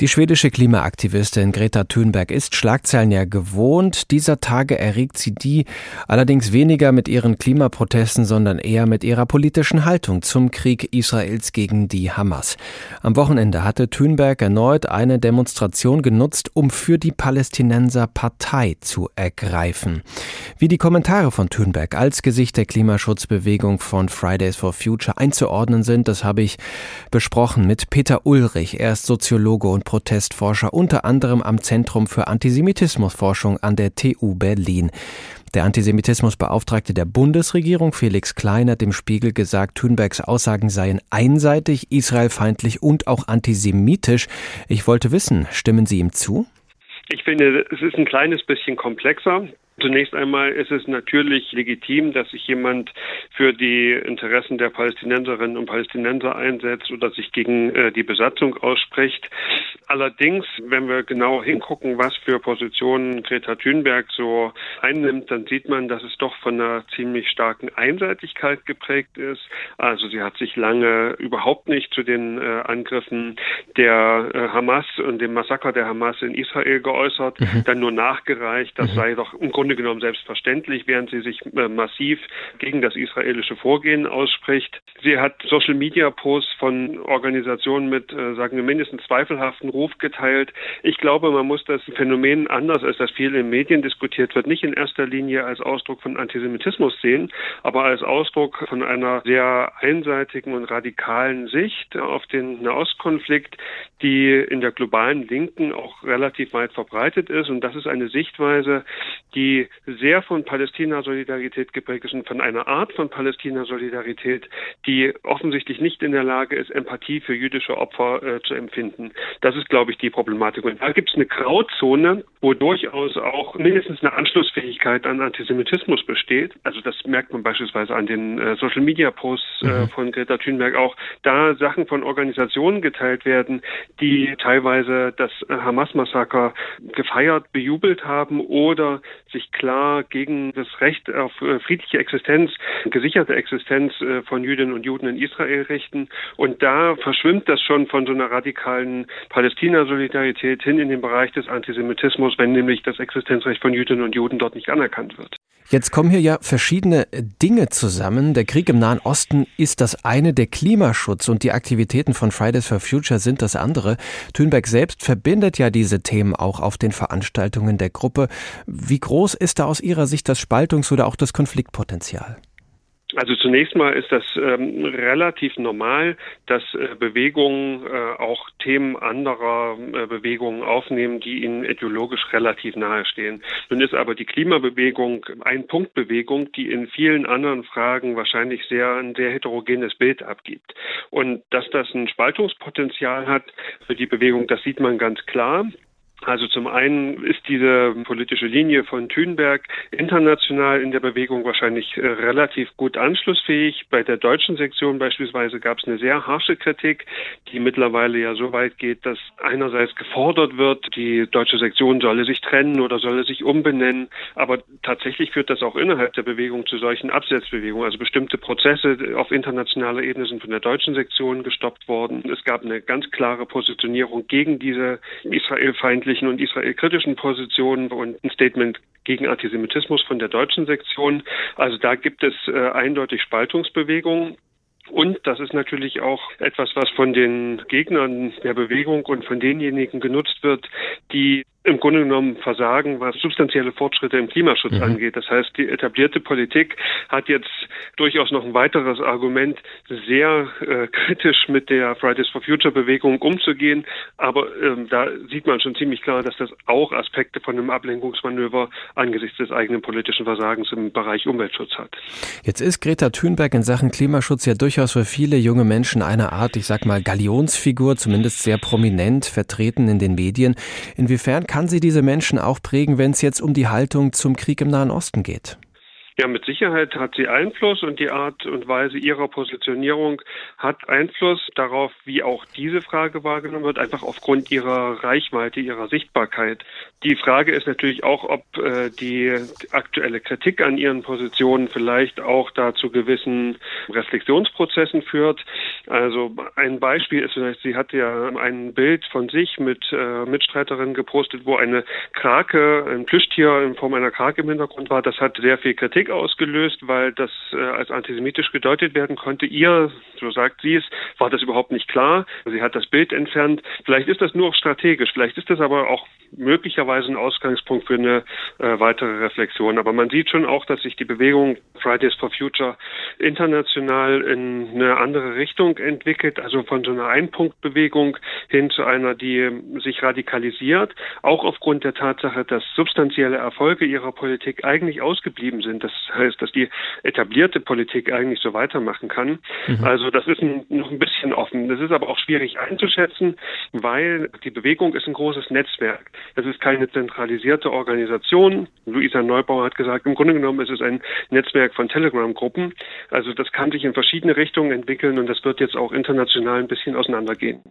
Die schwedische Klimaaktivistin Greta Thunberg ist Schlagzeilen ja gewohnt. Dieser Tage erregt sie die allerdings weniger mit ihren Klimaprotesten, sondern eher mit ihrer politischen Haltung zum Krieg Israels gegen die Hamas. Am Wochenende hatte Thunberg erneut eine Demonstration genutzt, um für die Palästinenser Partei zu ergreifen. Wie die Kommentare von Thunberg als Gesicht der Klimaschutzbewegung von Fridays for Future einzuordnen sind, das habe ich besprochen mit Peter Ulrich. Er ist Soziologe und Protestforscher, unter anderem am Zentrum für Antisemitismusforschung an der TU Berlin. Der Antisemitismusbeauftragte der Bundesregierung Felix Klein hat dem Spiegel gesagt, Thunbergs Aussagen seien einseitig, israelfeindlich und auch antisemitisch. Ich wollte wissen, stimmen Sie ihm zu? Ich finde, es ist ein kleines bisschen komplexer. Zunächst einmal ist es natürlich legitim, dass sich jemand für die Interessen der Palästinenserinnen und Palästinenser einsetzt oder sich gegen äh, die Besatzung ausspricht. Allerdings, wenn wir genau hingucken, was für Positionen Greta Thunberg so einnimmt, dann sieht man, dass es doch von einer ziemlich starken Einseitigkeit geprägt ist. Also sie hat sich lange überhaupt nicht zu den äh, Angriffen der äh, Hamas und dem Massaker der Hamas in Israel geäußert, mhm. dann nur nachgereicht, das mhm. sei doch im Grunde genommen selbstverständlich, während sie sich äh, massiv gegen das israelische Vorgehen ausspricht. Sie hat Social Media Posts von Organisationen mit, äh, sagen wir, mindestens zweifelhaften Ruf geteilt. Ich glaube, man muss das Phänomen anders, als das viel in Medien diskutiert wird, nicht in erster Linie als Ausdruck von Antisemitismus sehen, aber als Ausdruck von einer sehr einseitigen und radikalen Sicht auf den Nahostkonflikt, die in der globalen Linken auch relativ weit verbreitet ist. Und das ist eine Sichtweise, die sehr von Palästina-Solidarität geprägt ist und von einer Art von Palästina-Solidarität, die offensichtlich nicht in der Lage ist, Empathie für jüdische Opfer äh, zu empfinden. Das ist glaube ich, die Problematik. Und da gibt es eine Grauzone, wo durchaus auch mindestens eine Anschlussfähigkeit an Antisemitismus besteht. Also das merkt man beispielsweise an den äh, Social Media Posts äh, mhm. von Greta Thunberg auch, da Sachen von Organisationen geteilt werden, die teilweise das äh, Hamas-Massaker gefeiert, bejubelt haben oder sich klar gegen das Recht auf äh, friedliche Existenz, gesicherte Existenz äh, von Jüdinnen und Juden in Israel richten. Und da verschwimmt das schon von so einer radikalen Palästinenser Palästina-Solidarität hin in den Bereich des Antisemitismus, wenn nämlich das Existenzrecht von Jüdinnen und Juden dort nicht anerkannt wird. Jetzt kommen hier ja verschiedene Dinge zusammen. Der Krieg im Nahen Osten ist das eine, der Klimaschutz und die Aktivitäten von Fridays for Future sind das andere. Thünberg selbst verbindet ja diese Themen auch auf den Veranstaltungen der Gruppe. Wie groß ist da aus Ihrer Sicht das Spaltungs- oder auch das Konfliktpotenzial? Also zunächst mal ist das ähm, relativ normal, dass äh, Bewegungen äh, auch Themen anderer äh, Bewegungen aufnehmen, die ihnen ideologisch relativ nahestehen. Nun ist aber die Klimabewegung ein Punktbewegung, die in vielen anderen Fragen wahrscheinlich sehr ein sehr heterogenes Bild abgibt. Und dass das ein Spaltungspotenzial hat für die Bewegung, das sieht man ganz klar. Also zum einen ist diese politische Linie von Thünberg international in der Bewegung wahrscheinlich äh, relativ gut anschlussfähig. Bei der deutschen Sektion beispielsweise gab es eine sehr harsche Kritik, die mittlerweile ja so weit geht, dass einerseits gefordert wird, die deutsche Sektion solle sich trennen oder solle sich umbenennen. Aber tatsächlich führt das auch innerhalb der Bewegung zu solchen Absetzbewegungen. Also bestimmte Prozesse auf internationaler Ebene sind von der deutschen Sektion gestoppt worden. Es gab eine ganz klare Positionierung gegen diese israelfeindliche feindlichen und israelkritischen Positionen und ein Statement gegen Antisemitismus von der deutschen Sektion. Also da gibt es äh, eindeutig Spaltungsbewegungen. Und das ist natürlich auch etwas, was von den Gegnern der Bewegung und von denjenigen genutzt wird, die im Grunde genommen versagen, was substanzielle Fortschritte im Klimaschutz mhm. angeht. Das heißt, die etablierte Politik hat jetzt durchaus noch ein weiteres Argument, sehr äh, kritisch mit der Fridays for Future Bewegung umzugehen. Aber ähm, da sieht man schon ziemlich klar, dass das auch Aspekte von einem Ablenkungsmanöver angesichts des eigenen politischen Versagens im Bereich Umweltschutz hat. Jetzt ist Greta Thunberg in Sachen Klimaschutz ja durchaus für viele junge Menschen eine Art, ich sag mal, Galionsfigur, zumindest sehr prominent vertreten in den Medien. Inwiefern kann sie diese Menschen auch prägen, wenn es jetzt um die Haltung zum Krieg im Nahen Osten geht? Ja, mit Sicherheit hat sie Einfluss und die Art und Weise ihrer Positionierung hat Einfluss darauf, wie auch diese Frage wahrgenommen wird, einfach aufgrund ihrer Reichweite, ihrer Sichtbarkeit. Die Frage ist natürlich auch, ob äh, die aktuelle Kritik an ihren Positionen vielleicht auch dazu gewissen Reflexionsprozessen führt. Also ein Beispiel ist vielleicht, sie hat ja ein Bild von sich mit äh, Mitstreiterinnen gepostet, wo eine Krake, ein Plüschtier in Form einer Krake im Hintergrund war. Das hat sehr viel Ausgelöst, weil das äh, als antisemitisch gedeutet werden konnte. Ihr, so sagt sie es, war das überhaupt nicht klar. Sie hat das Bild entfernt. Vielleicht ist das nur strategisch, vielleicht ist das aber auch möglicherweise ein Ausgangspunkt für eine äh, weitere Reflexion. Aber man sieht schon auch, dass sich die Bewegung Fridays for Future international in eine andere Richtung entwickelt, also von so einer Einpunktbewegung hin zu einer, die sich radikalisiert, auch aufgrund der Tatsache, dass substanzielle Erfolge ihrer Politik eigentlich ausgeblieben sind. Das heißt, dass die etablierte Politik eigentlich so weitermachen kann. Mhm. Also das ist ein, noch ein bisschen offen. Das ist aber auch schwierig einzuschätzen, weil die Bewegung ist ein großes Netzwerk. Das ist keine zentralisierte Organisation. Luisa Neubauer hat gesagt, im Grunde genommen ist es ein Netzwerk von Telegram-Gruppen. Also das kann sich in verschiedene Richtungen entwickeln und das wird jetzt auch international ein bisschen auseinandergehen.